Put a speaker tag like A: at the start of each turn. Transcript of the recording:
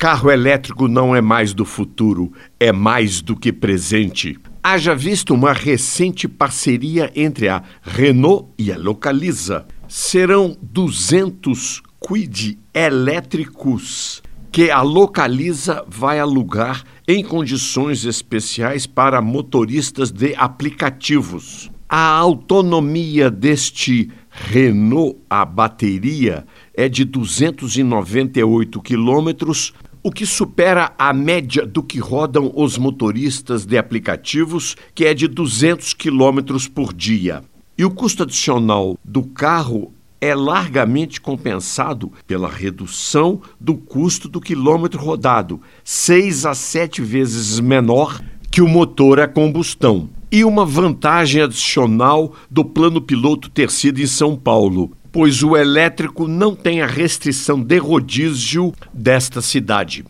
A: Carro elétrico não é mais do futuro, é mais do que presente. Haja visto uma recente parceria entre a Renault e a Localiza. Serão 200 quid elétricos que a Localiza vai alugar em condições especiais para motoristas de aplicativos. A autonomia deste Renault a bateria é de 298 quilômetros, o que supera a média do que rodam os motoristas de aplicativos, que é de 200 quilômetros por dia. E o custo adicional do carro é largamente compensado pela redução do custo do quilômetro rodado, seis a sete vezes menor que o motor a combustão. E uma vantagem adicional do plano piloto ter sido em São Paulo, pois o elétrico não tem a restrição de rodízio desta cidade.